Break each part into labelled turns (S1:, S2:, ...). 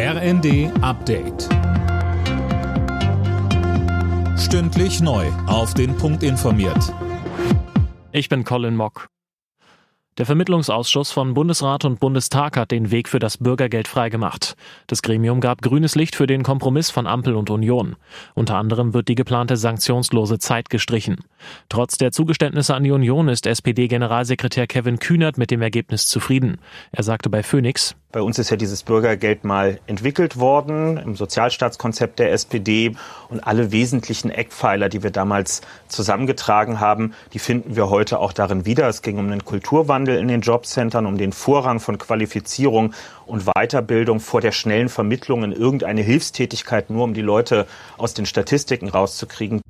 S1: RND Update. Stündlich neu. Auf den Punkt informiert.
S2: Ich bin Colin Mock. Der Vermittlungsausschuss von Bundesrat und Bundestag hat den Weg für das Bürgergeld freigemacht. Das Gremium gab grünes Licht für den Kompromiss von Ampel und Union. Unter anderem wird die geplante sanktionslose Zeit gestrichen. Trotz der Zugeständnisse an die Union ist SPD-Generalsekretär Kevin Kühnert mit dem Ergebnis zufrieden. Er sagte bei Phoenix,
S3: bei uns ist ja dieses Bürgergeld mal entwickelt worden im Sozialstaatskonzept der SPD und alle wesentlichen Eckpfeiler, die wir damals zusammengetragen haben, die finden wir heute auch darin wieder. Es ging um den Kulturwandel in den Jobcentern, um den Vorrang von Qualifizierung und Weiterbildung vor der schnellen Vermittlung in irgendeine Hilfstätigkeit, nur um die Leute aus den Statistiken rauszukriegen.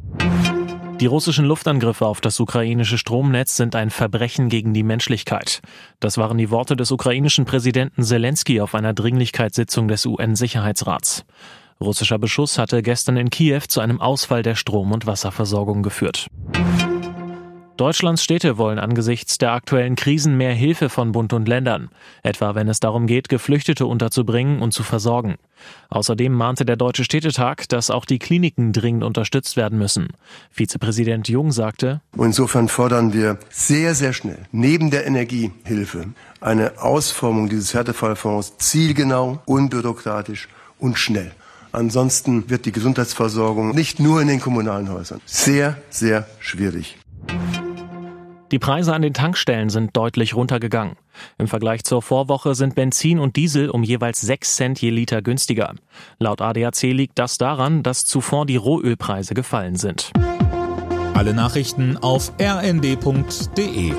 S2: Die russischen Luftangriffe auf das ukrainische Stromnetz sind ein Verbrechen gegen die Menschlichkeit. Das waren die Worte des ukrainischen Präsidenten Zelensky auf einer Dringlichkeitssitzung des UN-Sicherheitsrats. Russischer Beschuss hatte gestern in Kiew zu einem Ausfall der Strom- und Wasserversorgung geführt. Deutschlands Städte wollen angesichts der aktuellen Krisen mehr Hilfe von Bund und Ländern, etwa wenn es darum geht, Geflüchtete unterzubringen und zu versorgen. Außerdem mahnte der Deutsche Städtetag, dass auch die Kliniken dringend unterstützt werden müssen. Vizepräsident Jung sagte,
S4: Insofern fordern wir sehr, sehr schnell neben der Energiehilfe eine Ausformung dieses Härtefallfonds zielgenau, unbürokratisch und schnell. Ansonsten wird die Gesundheitsversorgung nicht nur in den kommunalen Häusern sehr, sehr schwierig.
S2: Die Preise an den Tankstellen sind deutlich runtergegangen. Im Vergleich zur Vorwoche sind Benzin und Diesel um jeweils 6 Cent je Liter günstiger. Laut ADAC liegt das daran, dass zuvor die Rohölpreise gefallen sind.
S1: Alle Nachrichten auf rnd.de